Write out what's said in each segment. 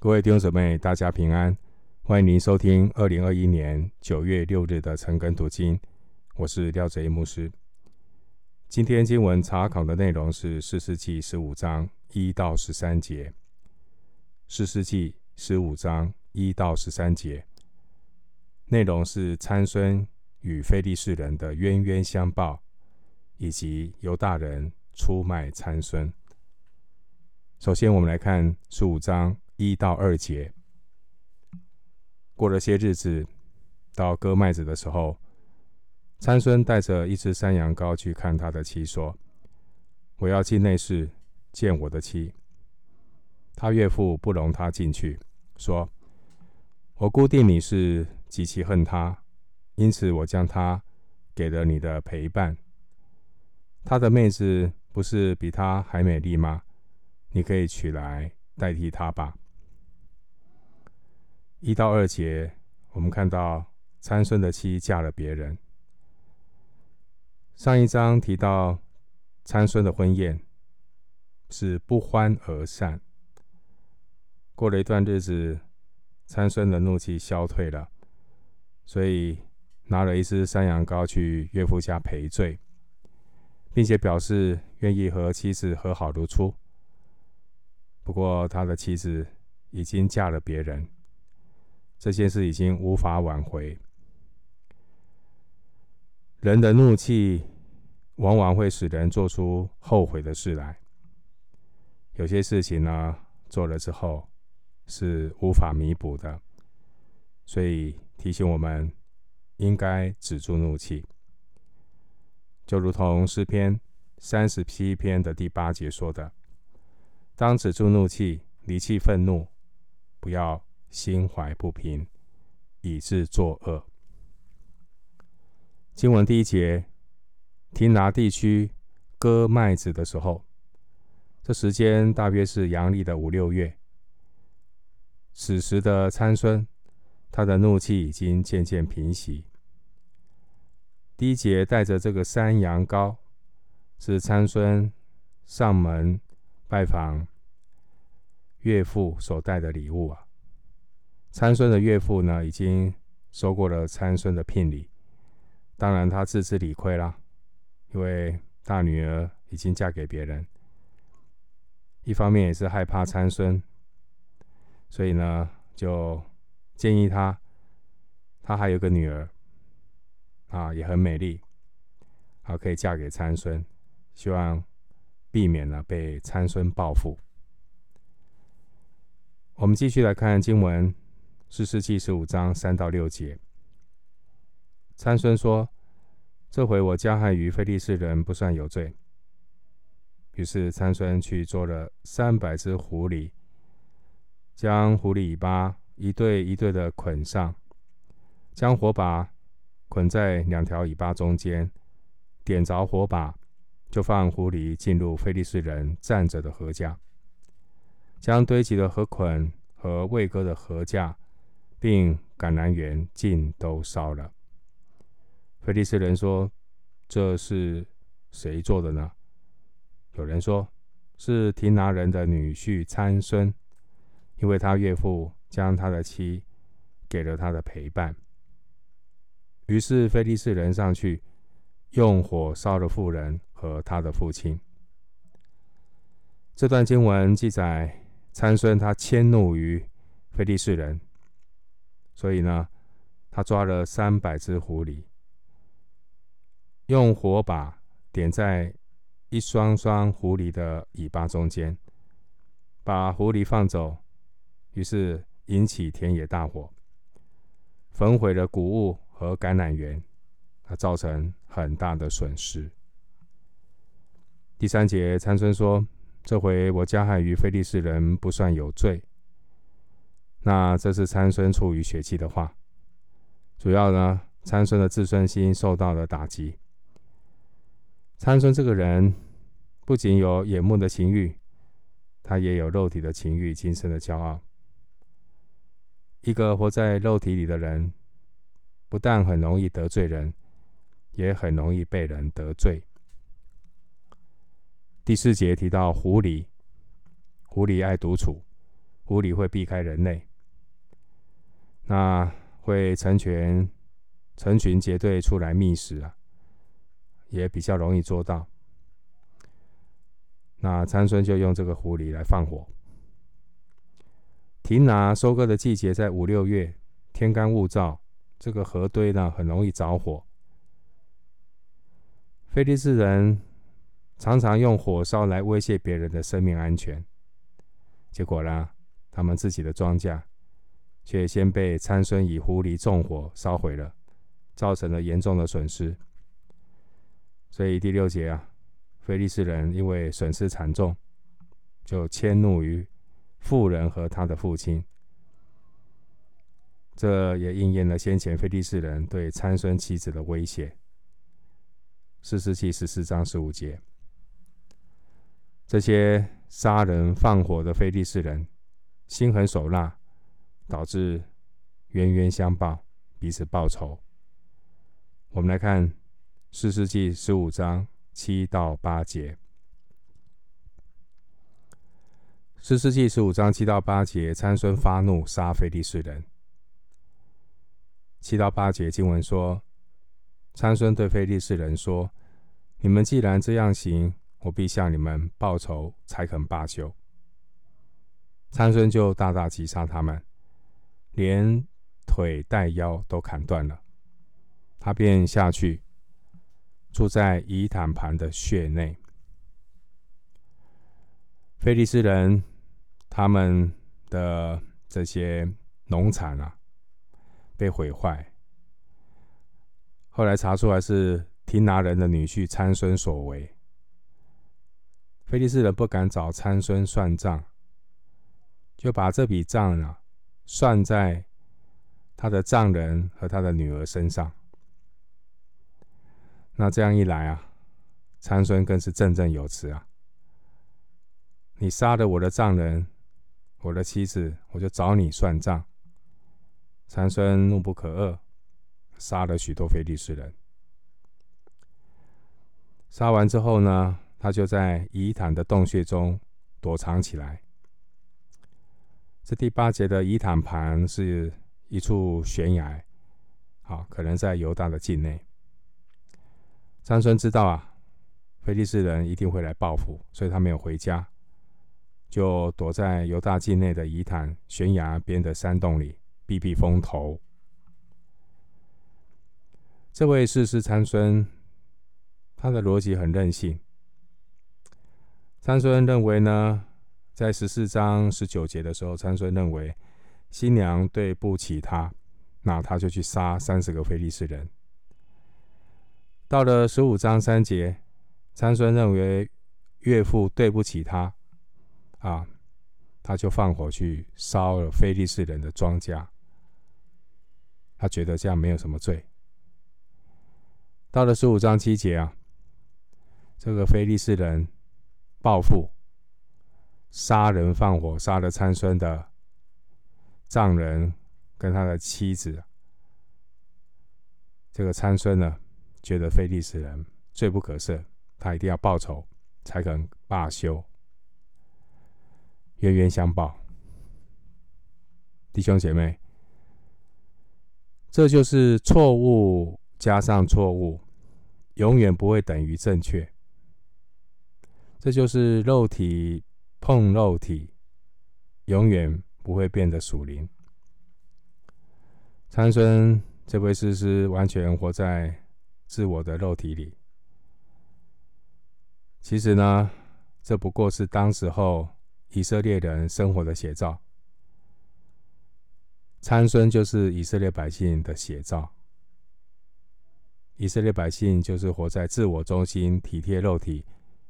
各位弟兄姊妹，大家平安！欢迎您收听二零二一年九月六日的晨更读经，我是廖哲牧师。今天经文查考的内容是《四世纪》十五章一到十三节，《四世纪》十五章一到十三节内容是参孙与非利士人的冤冤相报，以及犹大人出卖参孙。首先，我们来看十五章。一到二节，过了些日子，到割麦子的时候，参孙带着一只山羊羔去看他的妻，说：“我要进内室见我的妻。”他岳父不容他进去，说：“我估定你是极其恨他，因此我将他给了你的陪伴。他的妹子不是比他还美丽吗？你可以取来代替他吧。”一到二节，我们看到参孙的妻嫁了别人。上一章提到参孙的婚宴是不欢而散。过了一段日子，参孙的怒气消退了，所以拿了一只山羊羔去岳父家赔罪，并且表示愿意和妻子和好如初。不过他的妻子已经嫁了别人。这件事已经无法挽回。人的怒气往往会使人做出后悔的事来。有些事情呢，做了之后是无法弥补的，所以提醒我们应该止住怒气。就如同诗篇三十七篇的第八节说的：“当止住怒气，离弃愤怒，不要。”心怀不平，以致作恶。经文第一节，亭拿地区割麦子的时候，这时间大约是阳历的五六月。此时的参孙，他的怒气已经渐渐平息。第一节带着这个山羊羔，是参孙上门拜访岳父所带的礼物啊。参孙的岳父呢，已经收过了参孙的聘礼，当然他自知理亏啦，因为大女儿已经嫁给别人，一方面也是害怕参孙，所以呢，就建议他，他还有个女儿，啊，也很美丽，啊，可以嫁给参孙，希望避免了被参孙报复。我们继续来看经文。士师记十五章三到六节，参孙说：“这回我加害于非利士人不算有罪。”于是参孙去做了三百只狐狸，将狐狸尾巴一对一对的捆上，将火把捆在两条尾巴中间，点着火把，就放狐狸进入非利士人站着的禾架，将堆积的禾捆和未割的禾架。并橄榄园尽都烧了。菲利士人说：“这是谁做的呢？”有人说：“是提拿人的女婿参孙，因为他岳父将他的妻给了他的陪伴。”于是菲利士人上去，用火烧了妇人和他的父亲。这段经文记载参孙他迁怒于菲利士人。所以呢，他抓了三百只狐狸，用火把点在一双双狐狸的尾巴中间，把狐狸放走，于是引起田野大火，焚毁了谷物和橄榄园，它造成很大的损失。第三节，参孙说：“这回我加害于非利士人，不算有罪。”那这是参孙出于血气的话，主要呢，参孙的自尊心受到了打击。参孙这个人不仅有眼目的情欲，他也有肉体的情欲、今生的骄傲。一个活在肉体里的人，不但很容易得罪人，也很容易被人得罪。第四节提到狐狸，狐狸爱独处。狐狸会避开人类，那会成群成群结队出来觅食啊，也比较容易做到。那参孙就用这个狐狸来放火。亭拿收割的季节在五六月，天干物燥，这个河堆呢很容易着火。菲利士人常常用火烧来威胁别人的生命安全，结果呢，他们自己的庄稼却先被参孙以狐狸纵火烧毁了，造成了严重的损失。所以第六节啊，非利士人因为损失惨重，就迁怒于妇人和他的父亲。这也应验了先前非利士人对参孙妻子的威胁。士师记十四章十五节，这些杀人放火的非利士人心狠手辣，导致冤冤相报，彼此报仇。我们来看四世纪十五章七到八节。四世纪十五章七到八节，参孙发怒杀非利士人。七到八节经文说。参孙对非利士人说：“你们既然这样行，我必向你们报仇，才肯罢休。”参孙就大大击杀他们，连腿带腰都砍断了。他便下去，住在以坦盘的穴内。菲利士人他们的这些农产啊，被毁坏。后来查出来是亭拿人的女婿参孙所为。菲利士人不敢找参孙算账，就把这笔账啊算在他的丈人和他的女儿身上。那这样一来啊，参孙更是振振有词啊！你杀了我的丈人，我的妻子，我就找你算账。参孙怒不可遏。杀了许多非利士人。杀完之后呢，他就在伊坦的洞穴中躲藏起来。这第八节的以坦盘是一处悬崖，啊，可能在犹大的境内。参孙知道啊，非利士人一定会来报复，所以他没有回家，就躲在犹大境内的以坦悬崖边的山洞里避避风头。这位士师参孙，他的逻辑很任性。参孙认为呢，在十四章十九节的时候，参孙认为新娘对不起他，那他就去杀三十个非利士人。到了十五章三节，参孙认为岳父对不起他，啊，他就放火去烧了非利士人的庄稼。他觉得这样没有什么罪。到了十五章七节啊，这个非利士人报复，杀人放火，杀了参孙的丈人跟他的妻子。这个参孙呢，觉得非利士人罪不可赦，他一定要报仇，才肯罢休。冤冤相报，弟兄姐妹，这就是错误。加上错误，永远不会等于正确。这就是肉体碰肉体，永远不会变得属灵。参孙这位诗师完全活在自我的肉体里。其实呢，这不过是当时候以色列人生活的写照。参孙就是以色列百姓的写照。以色列百姓就是活在自我中心、体贴肉体、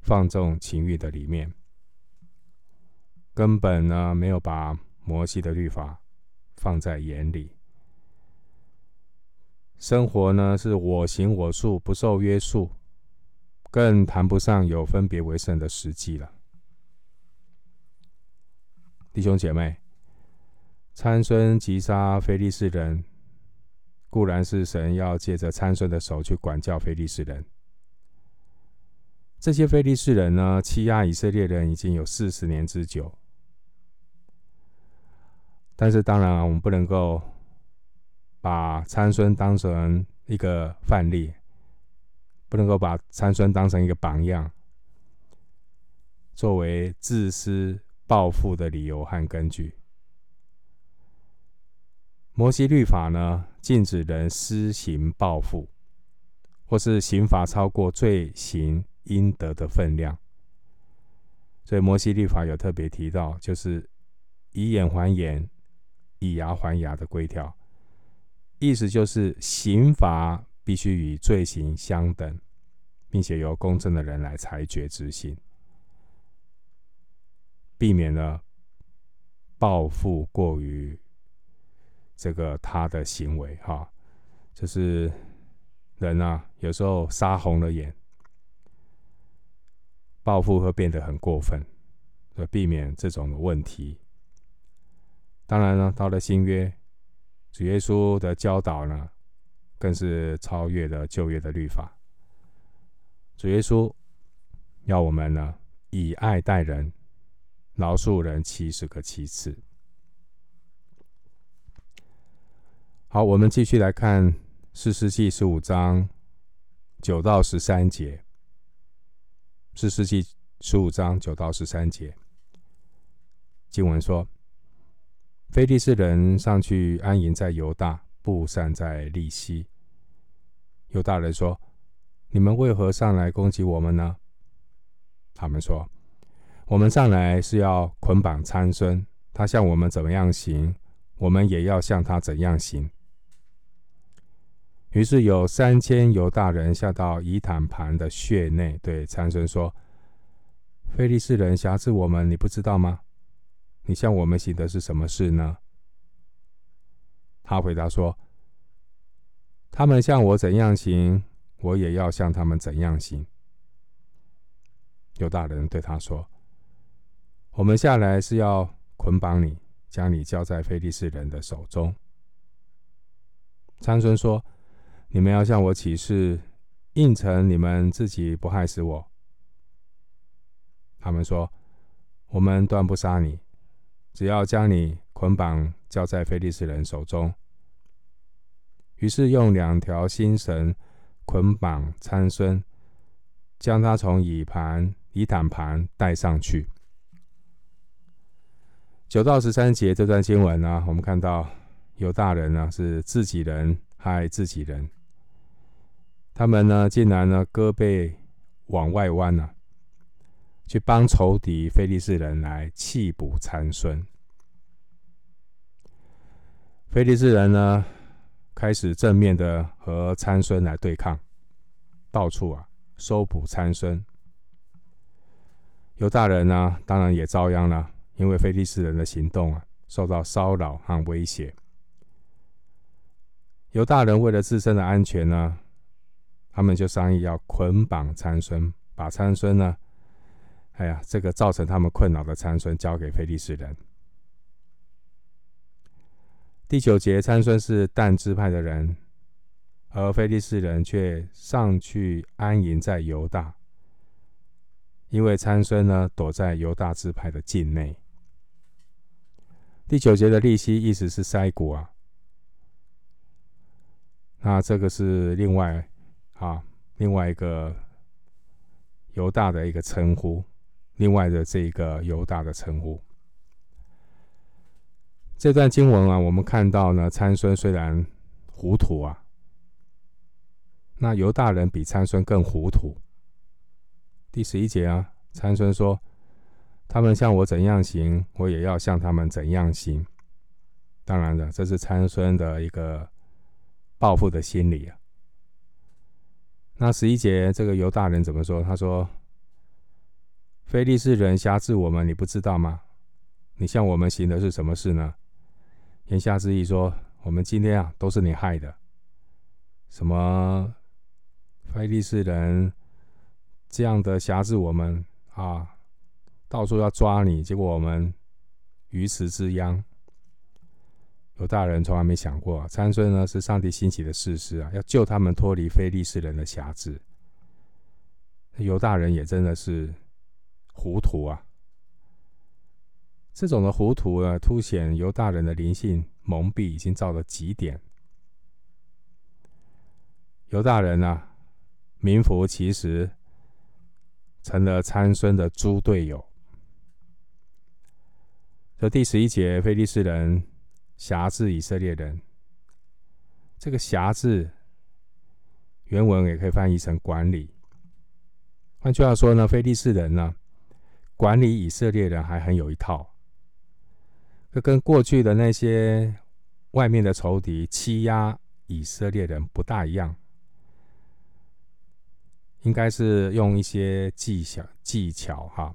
放纵情欲的里面，根本呢没有把摩西的律法放在眼里。生活呢是我行我素，不受约束，更谈不上有分别为圣的实际了。弟兄姐妹，参孙击杀非利士人。固然是神要借着参孙的手去管教非利士人。这些非利士人呢，欺压以色列人已经有四十年之久。但是当然，我们不能够把参孙当成一个范例，不能够把参孙当成一个榜样，作为自私报复的理由和根据。摩西律法呢，禁止人施行报复，或是刑罚超过罪行应得的分量。所以摩西律法有特别提到，就是以眼还眼，以牙还牙的规条，意思就是刑罚必须与罪行相等，并且由公正的人来裁决执行，避免了报复过于这个他的行为。哈，就是人啊，有时候杀红了眼，报复会变得很过分，所以避免这种问题。当然了，到了新约，主耶稣的教导呢，更是超越了旧约的律法。主耶稣要我们呢，以爱待人，饶恕人七十个七次。好，我们继续来看四世纪十五章九到十三节。四世纪十五章九到十三节，经文说。非利士人上去安营在犹大，布散在利希。犹大人说：“你们为何上来攻击我们呢？”他们说：“我们上来是要捆绑参孙，他向我们怎么样行，我们也要向他怎样行。”于是有三千犹大人下到以坦盘的穴内，对参孙说：“非利士人挟制我们，你不知道吗？”你向我们行的是什么事呢？他回答说：“他们向我怎样行，我也要向他们怎样行。”犹大人对他说：“我们下来是要捆绑你，将你交在非利士人的手中。”参孙说：“你们要向我起誓，应承你们自己不害死我。”他们说：“我们断不杀你。”只要将你捆绑交在非利士人手中，于是用两条新绳捆绑参孙，将他从椅盘、椅坦盘带上去。九到十三节这段经文呢，我们看到犹大人呢是自己人害自己人，他们呢竟然呢胳膊往外弯了。去帮仇敌菲利士人来弃捕参孙。菲利士人呢，开始正面的和参孙来对抗，到处啊搜捕参孙。犹大人呢，当然也遭殃了，因为菲利士人的行动啊受到骚扰和威胁。犹大人为了自身的安全呢，他们就商议要捆绑参孙，把参孙呢。哎呀，这个造成他们困扰的参孙交给非利士人。第九节，参孙是但支派的人，而非利士人却上去安营在犹大，因为参孙呢躲在犹大支派的境内。第九节的利希意思是筛骨啊，那这个是另外啊另外一个犹大的一个称呼。另外的这个犹大的称呼，这段经文啊，我们看到呢，参孙虽然糊涂啊，那犹大人比参孙更糊涂。第十一节啊，参孙说：“他们向我怎样行，我也要向他们怎样行。”当然了，这是参孙的一个报复的心理啊。那十一节这个犹大人怎么说？他说。非利士人挟制我们，你不知道吗？你向我们行的是什么事呢？言下之意说，我们今天啊都是你害的。什么非利士人这样的挟制我们啊，到处要抓你，结果我们鱼池之殃。犹大人从来没想过，参孙呢是上帝兴起的士师啊，要救他们脱离非利士人的挟制。犹大人也真的是。糊涂啊！这种的糊涂呢，凸显犹大人的灵性蒙蔽已经到了极点。犹大人啊，名副其实，成了参孙的猪队友。这第十一节，非利士人辖制以色列人。这个辖制原文也可以翻译成管理。换句话说呢，非利士人呢，管理以色列人还很有一套。这跟过去的那些外面的仇敌欺压以色列人不大一样，应该是用一些技巧、技巧哈，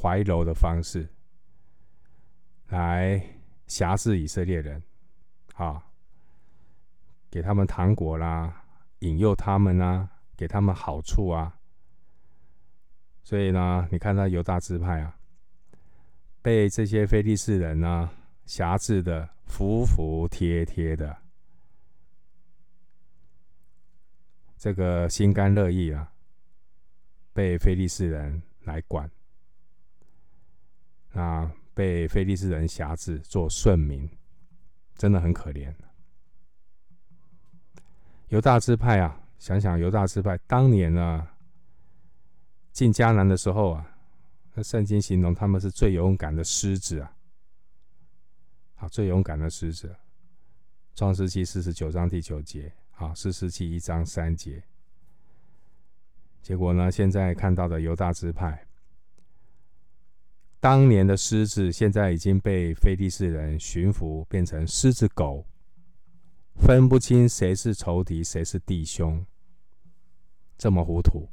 怀柔的方式来挟制以色列人，啊，给他们糖果啦，引诱他们啊，给他们好处啊。所以呢，你看他犹大支派啊。被这些非利士人呢辖制的服服帖帖的，这个心甘乐意啊，被非利士人来管，那被非利士人辖制做顺民，真的很可怜。犹大支派啊，想想犹大支派当年呢进迦南的时候啊。那圣经形容他们是最勇敢的狮子啊，好，最勇敢的狮子。创世记四十九章第九节，好，士师记一章三节。结果呢，现在看到的犹大支派，当年的狮子，现在已经被非利士人驯服，变成狮子狗，分不清谁是仇敌，谁是弟兄，这么糊涂。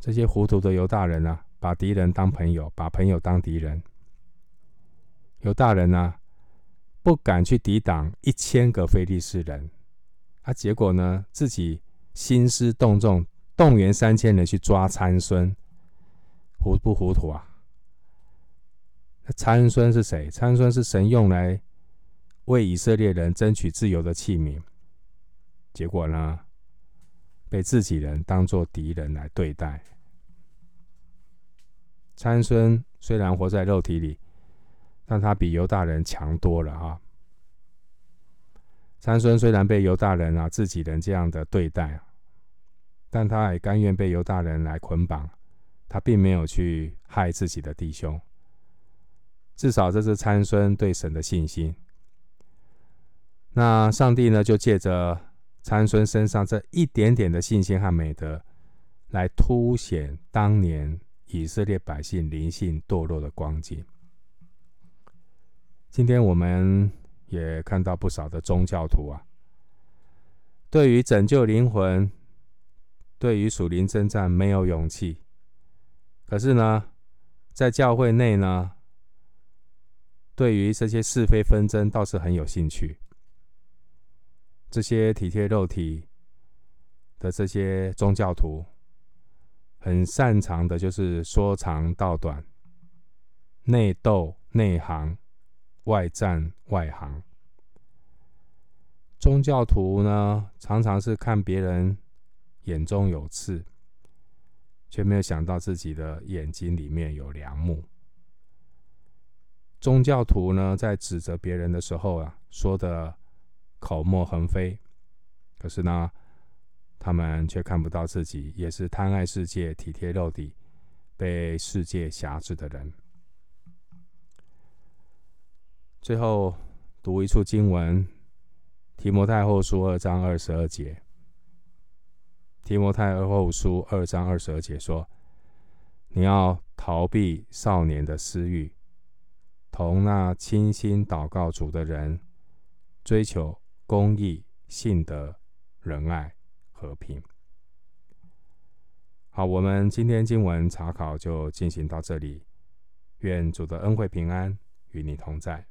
这些糊涂的犹大人啊！把敌人当朋友，把朋友当敌人。犹大人呢、啊，不敢去抵挡一千个非利士人，啊，结果呢，自己兴师动众，动员三千人去抓参孙，糊不糊涂啊？参孙是谁？参孙是神用来为以色列人争取自由的器皿，结果呢，被自己人当作敌人来对待。参孙虽然活在肉体里，但他比犹大人强多了啊！参孙虽然被犹大人啊自己人这样的对待，但他也甘愿被犹大人来捆绑，他并没有去害自己的弟兄。至少这是参孙对神的信心。那上帝呢，就借着参孙身上这一点点的信心和美德，来凸显当年。以色列百姓灵性堕落的光景。今天我们也看到不少的宗教徒啊，对于拯救灵魂，对于属灵征战没有勇气。可是呢，在教会内呢，对于这些是非纷争倒是很有兴趣。这些体贴肉体的这些宗教徒。很擅长的就是说长道短，内斗内行，外战外行。宗教徒呢，常常是看别人眼中有刺，却没有想到自己的眼睛里面有梁木。宗教徒呢，在指责别人的时候啊，说的口沫横飞，可是呢，他们却看不到自己也是贪爱世界、体贴肉体、被世界挟制的人。最后读一处经文：提摩太后书二章二十二节。提摩太后书二章二十二节说：“你要逃避少年的私欲，同那倾心祷告主的人，追求公益、信德、仁爱。”和平。好，我们今天经文查考就进行到这里。愿主的恩惠平安与你同在。